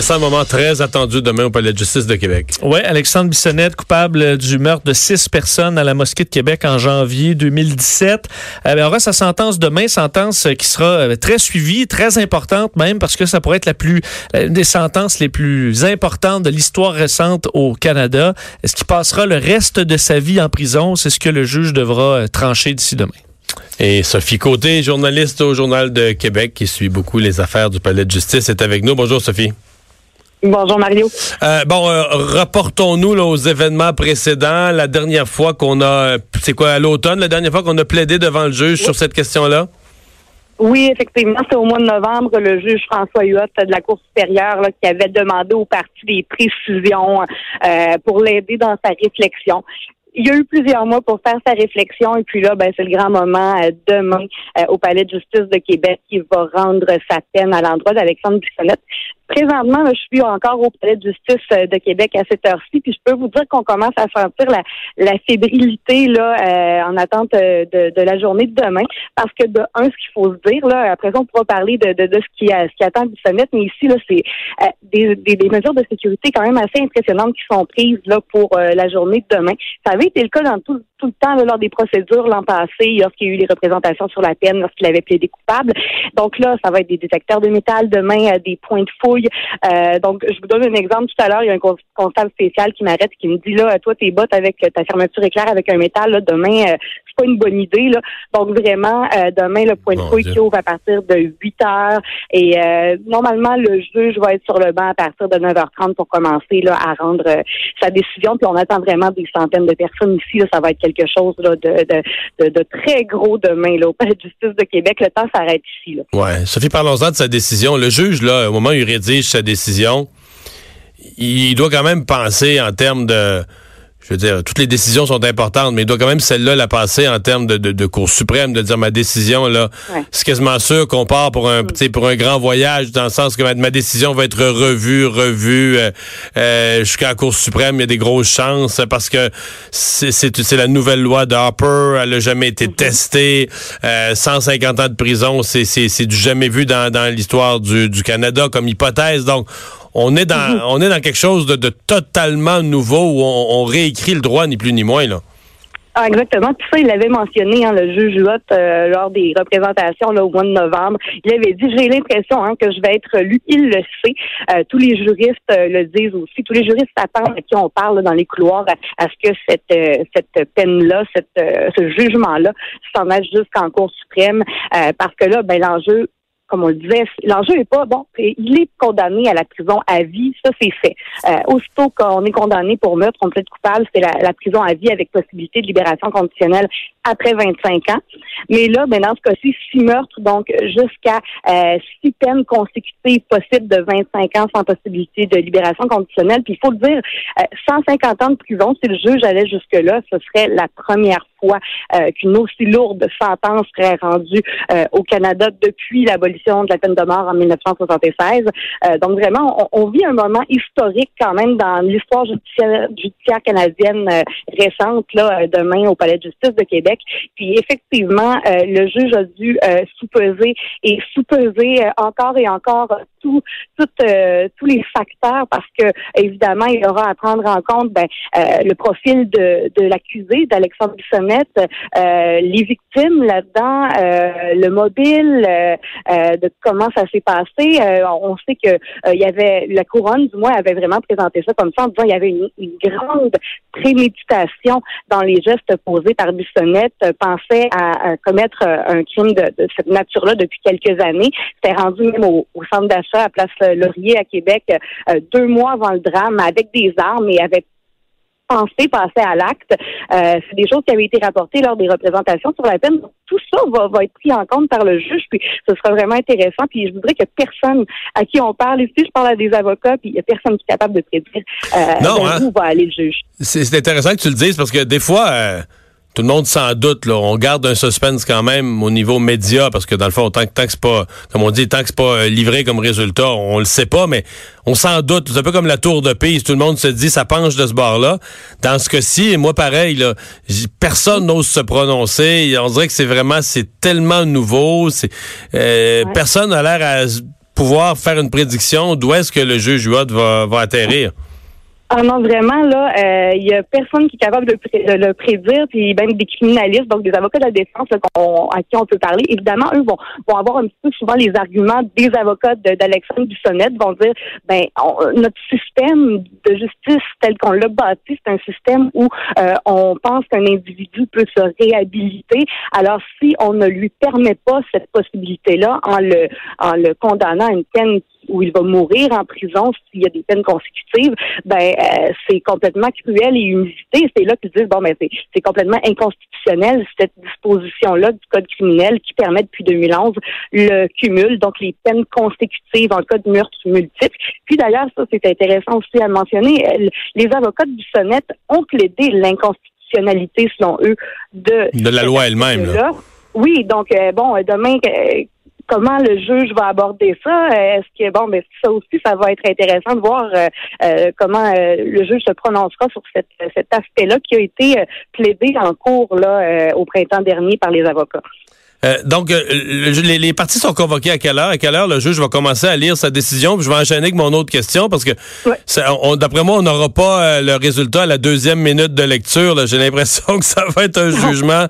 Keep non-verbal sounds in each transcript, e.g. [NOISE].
C'est un moment très attendu demain au Palais de justice de Québec. Oui, Alexandre Bissonnette, coupable du meurtre de six personnes à la mosquée de Québec en janvier 2017. Euh, il aura sa sentence demain, sentence qui sera euh, très suivie, très importante même, parce que ça pourrait être la plus, une des sentences les plus importantes de l'histoire récente au Canada. Est-ce qu'il passera le reste de sa vie en prison? C'est ce que le juge devra euh, trancher d'ici demain. Et Sophie Côté, journaliste au Journal de Québec, qui suit beaucoup les affaires du Palais de justice, est avec nous. Bonjour, Sophie. Bonjour Mario. Euh, bon, euh, rapportons-nous aux événements précédents. La dernière fois qu'on a, c'est quoi, à l'automne, la dernière fois qu'on a plaidé devant le juge sur cette question-là? Oui, effectivement, c'est au mois de novembre le juge François Huot de la Cour supérieure qui avait demandé au parti des précisions euh, pour l'aider dans sa réflexion il y a eu plusieurs mois pour faire sa réflexion et puis là, ben, c'est le grand moment euh, demain euh, au Palais de justice de Québec qui va rendre sa peine à l'endroit d'Alexandre Bissonnette. Présentement, je suis encore au Palais de justice euh, de Québec à cette heure-ci, puis je peux vous dire qu'on commence à sentir la, la fébrilité là en attente de, de, la journée de demain, parce que de un, ce qu'il faut se dire là, après on pourra parler de, de, de ce qui ce qui attend Bissonnette, mais ici là, c'est des, des, des, mesures de sécurité quand même assez impressionnantes qui sont prises là pour la journée de demain. Ça c'était le cas dans tout, tout le temps lors des procédures l'an passé, lorsqu'il y a eu les représentations sur la peine, lorsqu'il avait plaidé coupable. Donc là, ça va être des détecteurs de métal, demain, euh, des points de Euh, donc, je vous donne un exemple tout à l'heure. Il y a un comptable spécial qui m'arrête et qui me dit, là, toi, tes bottes avec ta fermeture éclair avec un métal, là, demain, euh, c'est pas une bonne idée. Là. Donc, vraiment, demain, le point de fouille qui ouvre à partir de 8 heures. Et normalement, le juge va être sur le banc à partir de 9h30 pour commencer là, à rendre sa décision. Puis on attend vraiment des centaines de personnes ici. Là, ça va être quelque chose là, de, de, de, très gros demain là, au Palais de justice de Québec. Le temps s'arrête ici. Là. Ouais. Sophie, parlons-en de sa décision. Le juge, là, au moment où il rédige sa décision, il doit quand même penser en termes de je veux dire, toutes les décisions sont importantes, mais il doit quand même celle-là la passer en termes de, de, Cour suprême, de dire ma décision, là, c'est quasiment sûr qu'on part pour un, mm. pour un grand voyage, dans le sens que ma, décision va être revue, revue euh, euh, jusqu'à la Cour suprême. Il y a des grosses chances parce que c'est la nouvelle loi d'Harper, elle n'a jamais été mm-hmm. testée. 150 euh, ans de prison, c'est du jamais vu dans, dans l'histoire du, du Canada comme hypothèse. Donc, on est dans, [LAUGHS] on est dans quelque chose de, totalement nouveau où on, réécrit le droit, ni plus ni moins, là. Ah, exactement. Puis ça, il l'avait mentionné, hein, le juge Huot, euh, lors des représentations là, au mois de novembre. Il avait dit, j'ai l'impression hein, que je vais être lu. Il le sait. Euh, tous les juristes euh, le disent aussi. Tous les juristes attendent à qui on parle dans les couloirs à, ce que cette, cette peine-là, cette, ce jugement-là s'en aille jusqu'en Cour suprême. parce que là, ben, l'enjeu comme on le disait, l'enjeu n'est pas bon. Il est condamné à la prison à vie, ça c'est fait. Euh, aussitôt qu'on est condamné pour meurtre, on peut être coupable, c'est la, prison à vie avec possibilité de libération conditionnelle après 25 ans. Mais là, ben, dans ce cas-ci, six meurtres, donc jusqu'à euh, six peines consécutives possibles de 25 ans sans possibilité de libération conditionnelle. Puis il faut le dire, 150 euh, ans de prison, si le juge allait jusque-là, ce serait la première fois euh, qu'une aussi lourde sentence serait rendue au Canada depuis l'abolition de la peine de mort en 1976. Euh, donc vraiment, on, vit un moment historique quand même dans l'histoire judiciaire, canadienne récente là demain au Palais de justice de Québec. Puis effectivement, le juge a dû sous-peser et sous-peser encore et encore tout, tous les facteurs parce que évidemment il aura à prendre en compte ben, le profil de, de l'accusé d'Alexandre Bissonnet euh, les victimes là-dedans, euh, le mobile, euh, de comment ça s'est passé. on sait que il y avait la couronne, du moins, avait vraiment présenté ça comme ça en disant qu'il y avait une, grande préméditation dans les gestes posés par Bissonnette, pensait à, commettre un crime de, cette nature-là depuis quelques années. C'était rendu même au, centre d'achat à Place Laurier à Québec deux mois avant le drame avec des armes et avait penser passer à l'acte. Euh, c'est des choses qui avaient été rapportées lors des représentations sur la peine. Tout ça va, va, être pris en compte par le juge, puis ce sera vraiment intéressant. Puis je voudrais que personne à qui on parle, ici je parle à des avocats, puis il n'y a personne qui est capable de prédire euh, non, hein? où va aller le juge. C'est intéressant que tu le dises parce que des fois... Euh tout le monde s'en doute. Là. On garde un suspense quand même au niveau média parce que dans le fond, tant que, tant que c'est pas, comme on dit, tant que c'est pas euh, livré comme résultat, on le sait pas, mais on s'en doute. C'est un peu comme la tour de Pise. Tout le monde se dit, ça penche de ce bord-là. Dans ce cas-ci, et moi pareil, là, personne n'ose se prononcer. On dirait que c'est vraiment, c'est tellement nouveau. C'est euh, Personne n'a l'air à pouvoir faire une prédiction d'où est-ce que le juge Huot va, va atterrir. Ah non, vraiment, là, il euh, y a personne qui est capable de, le prédire, puis même des criminalistes, donc des avocats de la défense à qui on peut parler. Évidemment, eux vont, vont avoir un petit peu souvent les arguments des avocats d'Alexandre Bissonnette, vont dire, ben, notre système de justice tel qu'on l'a bâti, c'est un système où euh, on pense qu'un individu peut se réhabiliter. Alors, si on ne lui permet pas cette possibilité-là en le, en le condamnant à une peine où il va mourir en prison s'il y a des peines consécutives, ben euh, c'est complètement cruel et inusité. C'est là qu'ils disent bon ben c'est complètement inconstitutionnel cette disposition-là du code criminel qui permet depuis 2011 le cumul, donc les peines consécutives en cas de meurtre multiple. Puis d'ailleurs ça c'est intéressant aussi à mentionner, les avocats du sonnet ont plaidé l'inconstitutionnalité selon eux de de la loi elle-même. Oui, donc euh, bon, demain, euh, comment le juge va aborder ça? Euh, est-ce que bon, mais ben, ça aussi, ça va être intéressant de voir euh, euh, comment le juge se prononcera sur cet aspect-là qui a été plaidé en cours là au printemps dernier par les avocats. donc, les, parties sont convoquées à quelle heure? À quelle heure le juge va commencer à lire sa décision? je vais enchaîner avec mon autre question parce que, d'après moi, on n'aura pas le résultat à la deuxième minute de lecture. J'ai l'impression [LAUGHS] que ça va être un jugement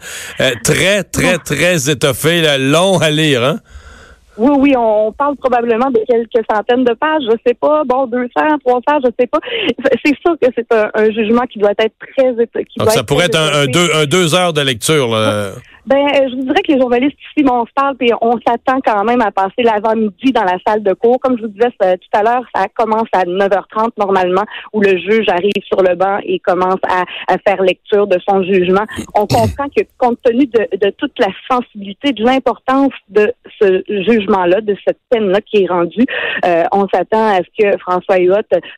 très, très, très étoffé, long à lire. Hein? Oui, oui, on parle probablement de quelques centaines de pages, je sais pas, bon, 200, 300, je sais pas. C'est sûr que c'est un, jugement qui doit être très... Qui Donc, ça pourrait être un, deux, un deux heures de lecture. Là. [LAUGHS] Ben, euh, je vous dirais que les journalistes ici, on se parle, puis on s'attend quand même à passer l'avant-midi dans la salle de cours. Comme je vous disais tout à l'heure, ça commence à 9h30 normalement, où le juge arrive sur le banc et commence à, faire lecture de son jugement. On comprend que compte tenu de, toute la sensibilité, de l'importance de ce jugement-là, de cette peine-là qui est rendue, euh, on s'attend à ce que François Huot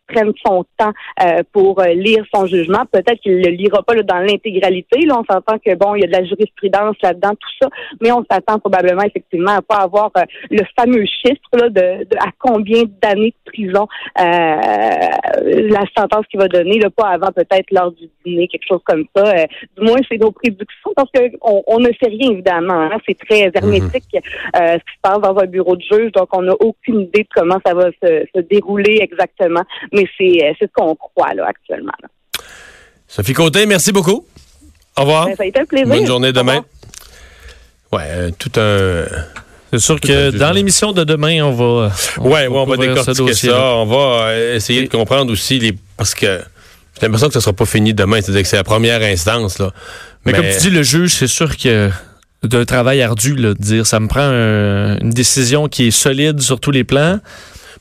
prenne son temps euh, pour lire son jugement. Peut-être qu'il le lira pas dans l'intégralité. Là, on s'entend que bon, il y a de la jurisprudence là-dedans, tout ça. Mais on s'attend probablement effectivement à pas avoir euh, le fameux chiffre là, de, à combien d'années de prison euh, la sentence qu'il va donner, là, pas avant peut-être lors du dîner, quelque chose comme ça. Euh, du moins, c'est nos prédictions parce qu'on on ne sait rien évidemment. Hein. C'est très hermétique ce qui se passe dans un bureau de juge, donc on n'a aucune idée de comment ça va se, dérouler exactement. Mais c'est ce qu'on croit là actuellement. Sophie Côté, merci beaucoup. Au revoir. Ben, ça a été un plaisir. Bonne journée demain. Ouais, euh, tout un. C'est sûr que dans l'émission de demain, on va. On ouais, on va décortiquer ça. On va euh, essayer de comprendre aussi les. Parce que j'ai l'impression que ce ne sera pas fini demain. C'est-à-dire que c'est la première instance. Là. Mais, comme tu dis, le juge, c'est sûr que d'un travail ardu, là, de dire ça me prend une décision qui est solide sur tous les plans.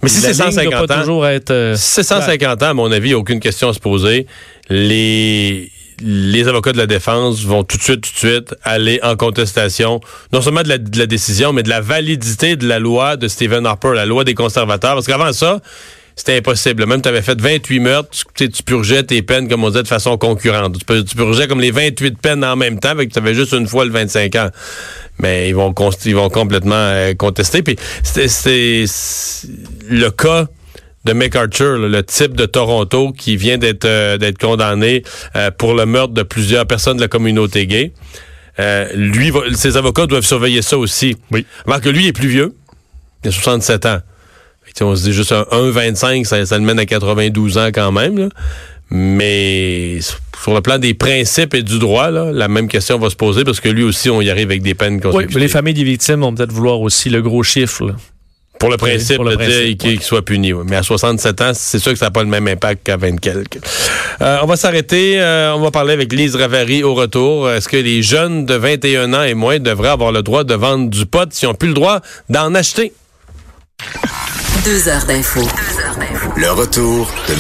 Mais si c'est 150 ans, toujours être, euh, c'est 150 ans, à mon avis, aucune question à se poser. Les les avocats de la défense vont tout de suite, tout de suite aller en contestation, non seulement de la, décision, mais de la validité de la loi de Stephen Harper, la loi des conservateurs. Parce qu'avant ça, c'était impossible. Même tu avais fait 28 meurtres, tu, tu, purgeais tes peines, comme on disait, de façon concurrente. Tu, purgeais comme les 28 peines en même temps, avec tu avais juste une fois le 25 ans. Mais ils vont, ils vont complètement euh, contester. Puis c'est le cas de McArthur, le type de Toronto qui vient d'être euh, d'être condamné euh, pour le meurtre de plusieurs personnes de la communauté gay. Euh, lui, ses avocats doivent surveiller ça aussi. Oui. Alors que lui est plus vieux. Il a 67 ans. on se dit juste un 1,25, ça, ça le mène à 92 ans quand même. Mais sur le plan des principes et du droit, là, la même question va se poser parce que lui aussi, on y arrive avec des peines Oui, les familles des victimes vont peut-être vouloir aussi le gros chiffre. Là. Pour le principe, de qu'il soit puni. Mais à 67 ans, c'est sûr que ça n'a pas le même impact qu'à 20 quelques. Euh, on va s'arrêter. Euh, on va parler avec Lise Ravary au retour. Est-ce que les jeunes de 21 ans et moins devraient avoir le droit de vendre du pot s'ils n'ont plus le droit d'en acheter? Deux heures d'info. Le retour de